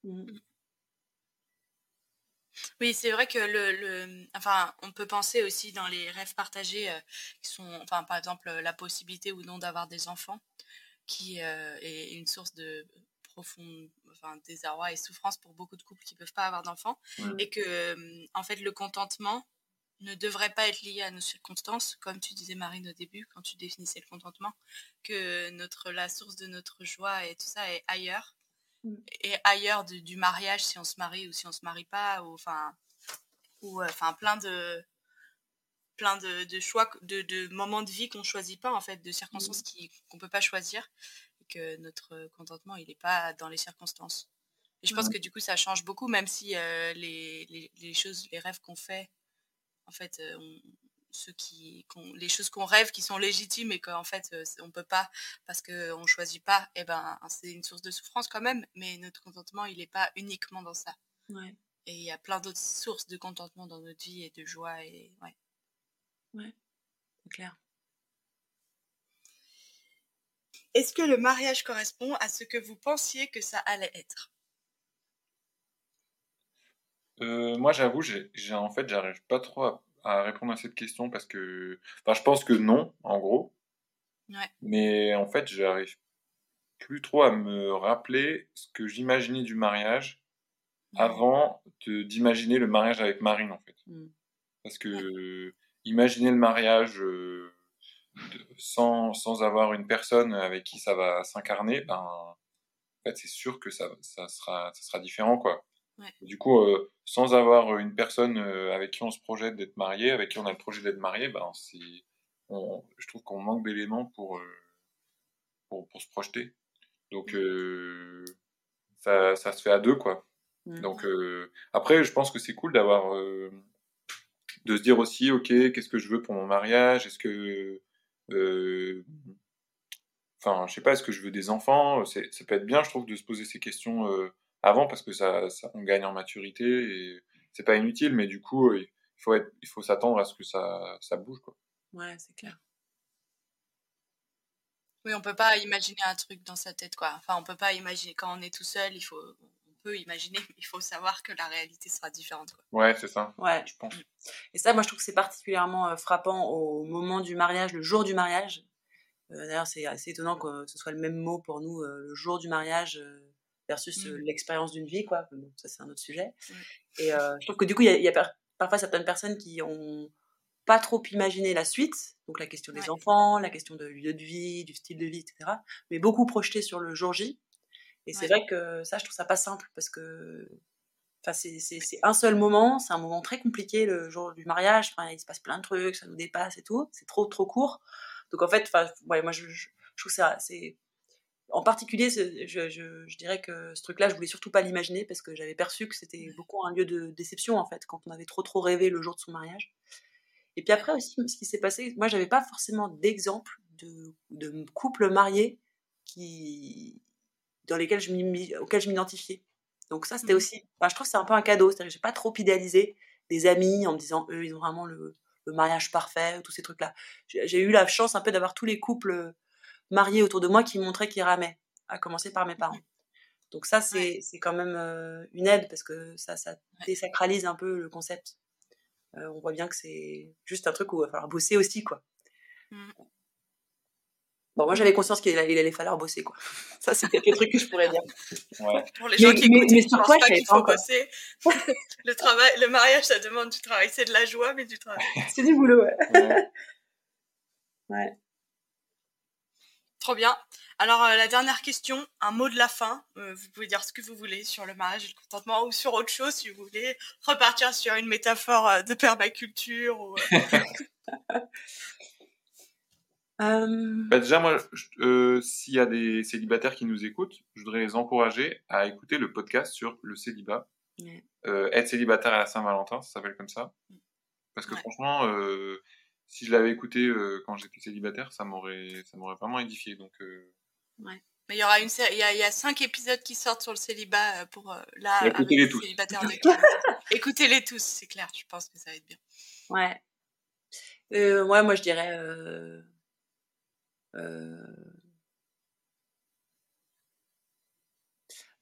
Mmh. Oui, c'est vrai que le, le, enfin, on peut penser aussi dans les rêves partagés euh, qui sont, enfin, par exemple, la possibilité ou non d'avoir des enfants, qui est une source de profond enfin, désarroi et souffrance pour beaucoup de couples qui peuvent pas avoir d'enfants, et que, en fait, le contentement ne devrait pas être lié à nos circonstances, comme tu disais Marine au début, quand tu définissais le contentement, que notre, la source de notre joie et tout ça est ailleurs, mm. et ailleurs du mariage si on se marie ou si on se marie pas, ou enfin, ou euh, enfin plein de plein de, de choix, de, de, moments de vie qu'on choisit pas en fait, de circonstances mm. qui qu'on peut pas choisir, que notre contentement il est pas dans les circonstances. Et je pense que du coup ça change beaucoup, même si euh, les, les, les choses, les rêves qu'on fait en fait, euh, ceux qui, les choses qu'on rêve qui sont légitimes et qu'en fait euh, on peut pas parce qu'on ne choisit pas, et eh ben c'est une source de souffrance quand même, mais notre contentement il n'est pas uniquement dans ça. Et il y a plein d'autres sources de contentement dans notre vie et de joie et ouais. Ouais, c'est clair. Est-ce que le mariage correspond à ce que vous pensiez que ça allait être? Euh, moi, j'avoue, j'ai, en fait, j'arrive pas trop à, répondre à cette question parce que, enfin, je pense que non, en gros. Ouais. Mais en fait, j'arrive plus trop à me rappeler ce que j'imaginais du mariage avant de, d'imaginer le mariage avec Marine, en fait. Mmh. Parce que imaginer le mariage euh, sans, sans avoir une personne avec qui ça va s'incarner, ben, en fait, c'est sûr que ça, ça, sera, ça sera différent, quoi. Du coup, euh, sans avoir une personne euh, avec qui on se projette d'être marié, avec qui on a le projet d'être marié, ben, c'est, je trouve qu'on manque d'éléments pour, euh, pour, pour, se projeter. Donc, mmh. ça, ça se fait à deux, quoi. Mmh. Donc, après, je pense que c'est cool d'avoir de se dire aussi, ok, qu'est-ce que je veux pour mon mariage? Est-ce que, euh, enfin, je sais pas, est-ce que je veux des enfants? Ça peut être bien, je trouve, de se poser ces questions euh, avant parce que ça, on gagne en maturité et c'est pas inutile, mais du coup, il faut être, il faut s'attendre à ce que ça, ça bouge, quoi. Ouais, c'est clair. Oui, on peut pas imaginer un truc dans sa tête, quoi. Enfin, on peut pas imaginer quand on est tout seul. Il faut, imaginer, mais il faut savoir que la réalité sera différente. Quoi. Ouais, c'est ça. Ouais, je pense. Et ça, moi, je trouve que c'est particulièrement euh, frappant au moment du mariage, le jour du mariage. Euh, d'ailleurs, c'est assez étonnant que ce soit le même mot pour nous, euh, le jour du mariage versus mmh. l'expérience d'une vie, quoi. ça, c'est un autre sujet. Et je trouve que du coup, il y, a, parfois certaines personnes qui ont pas trop imaginé la suite, donc la question des enfants, la question de lieu de vie, du style de vie, etc., mais beaucoup projeté sur le jour J. Et c'est vrai que ça, je trouve ça pas simple parce que enfin, c'est un seul moment, c'est un moment très compliqué le jour du mariage. Enfin, il se passe plein de trucs, ça nous dépasse et tout. C'est trop, trop court. Donc en fait, ouais, moi, je, je, trouve ça, c'est. En particulier, je, je, dirais que ce truc-là, je voulais surtout pas l'imaginer parce que j'avais perçu que c'était beaucoup un lieu de déception en fait, quand on avait trop trop rêvé le jour de son mariage. Et puis après aussi, ce qui s'est passé, moi, j'avais pas forcément d'exemple de, de couple marié qui dans lesquels je auxquels je m'identifiais. Donc ça, c'était mmh. aussi, je trouve que c'est un peu un cadeau. C'est-à-dire que j'ai pas trop idéalisé des amis en me disant, eux, ils ont vraiment le, mariage parfait, tous ces trucs-là. J'ai eu la chance un peu d'avoir tous les couples euh, mariés autour de moi qui montraient qu'ils ramaient, à commencer par mes parents. Donc ça, c'est quand même euh, une aide parce que ça, ça désacralise un peu le concept. Euh, on voit bien que c'est juste un truc où il va falloir bosser aussi, quoi. Mmh. Bon, moi, j'avais conscience qu'il allait, allait, falloir bosser, quoi. Ça, c'est peut-être le truc que je pourrais dire. Ouais. Pour les gens qui écoutent, mais, sur quoi, pas qu'il faut bosser. le travail, le mariage, ça demande du travail. C'est de la joie, mais du travail. c'est du boulot, ouais. ouais. Trop bien. Alors, euh, la dernière question, un mot de la fin. Euh, vous pouvez dire ce que vous voulez sur le mariage et le contentement ou sur autre chose si vous voulez repartir sur une métaphore euh, de permaculture. Ou, Euh, bah déjà, moi, euh, s'il y a des célibataires qui nous écoutent, je voudrais les encourager à écouter le podcast sur le célibat. Euh, être célibataire à la Saint-Valentin, ça s'appelle comme ça. Parce que franchement, si je l'avais écouté quand j'étais célibataire, ça m'aurait, ça m'aurait vraiment édifié. Donc, ouais. Mais il y aura une il y, a, il y a cinq épisodes qui sortent sur le célibat pour là. Écoutez-les tous. Écoutez-les tous, c'est clair. Je pense que ça va être bien. Ouais. ouais, moi je dirais euh,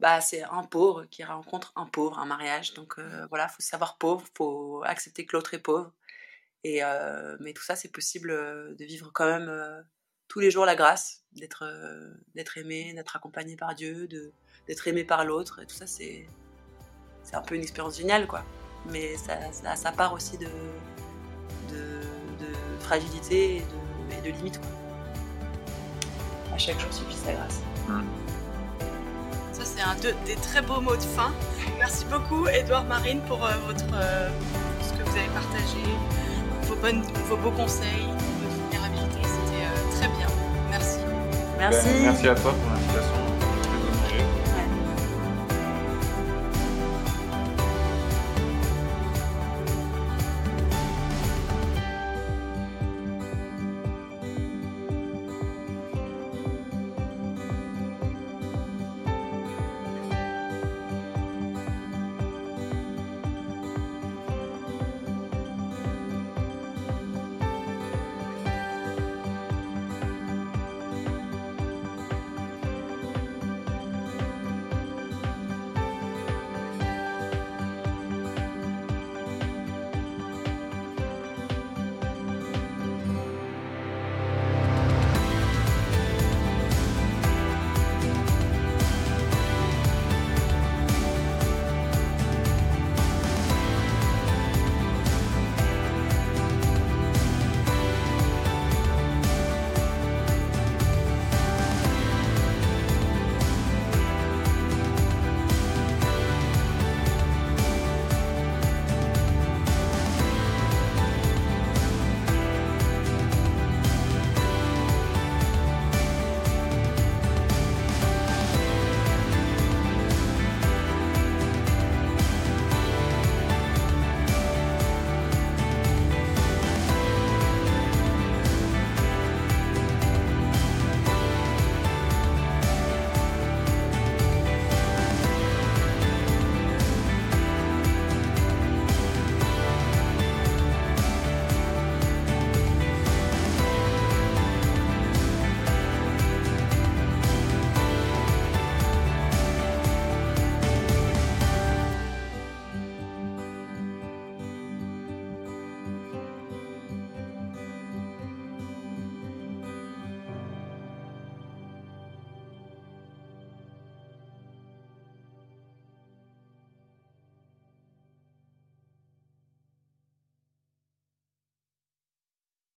bah, c'est un pauvre qui rencontre un pauvre, un mariage. Donc euh, voilà, faut savoir pauvre, faut accepter que l'autre est pauvre. Et euh, mais tout ça, c'est possible de vivre quand même tous les jours la grâce, d'être aimé, d'être accompagné par Dieu, d'être aimé par l'autre. Et tout ça, c'est un peu une expérience géniale, quoi. Mais ça, ça, ça part aussi de, fragilité et de, et de limites, à chaque jour suffit sa grâce. Ça, c'est un des très beaux mots de fin. Merci beaucoup, Edouard Marine, pour euh, votre, euh, ce que vous avez partagé, vos, bonnes, vos beaux conseils, votre vulnérabilité. C'était euh, très bien. Merci. Merci. merci à toi pour l'invitation.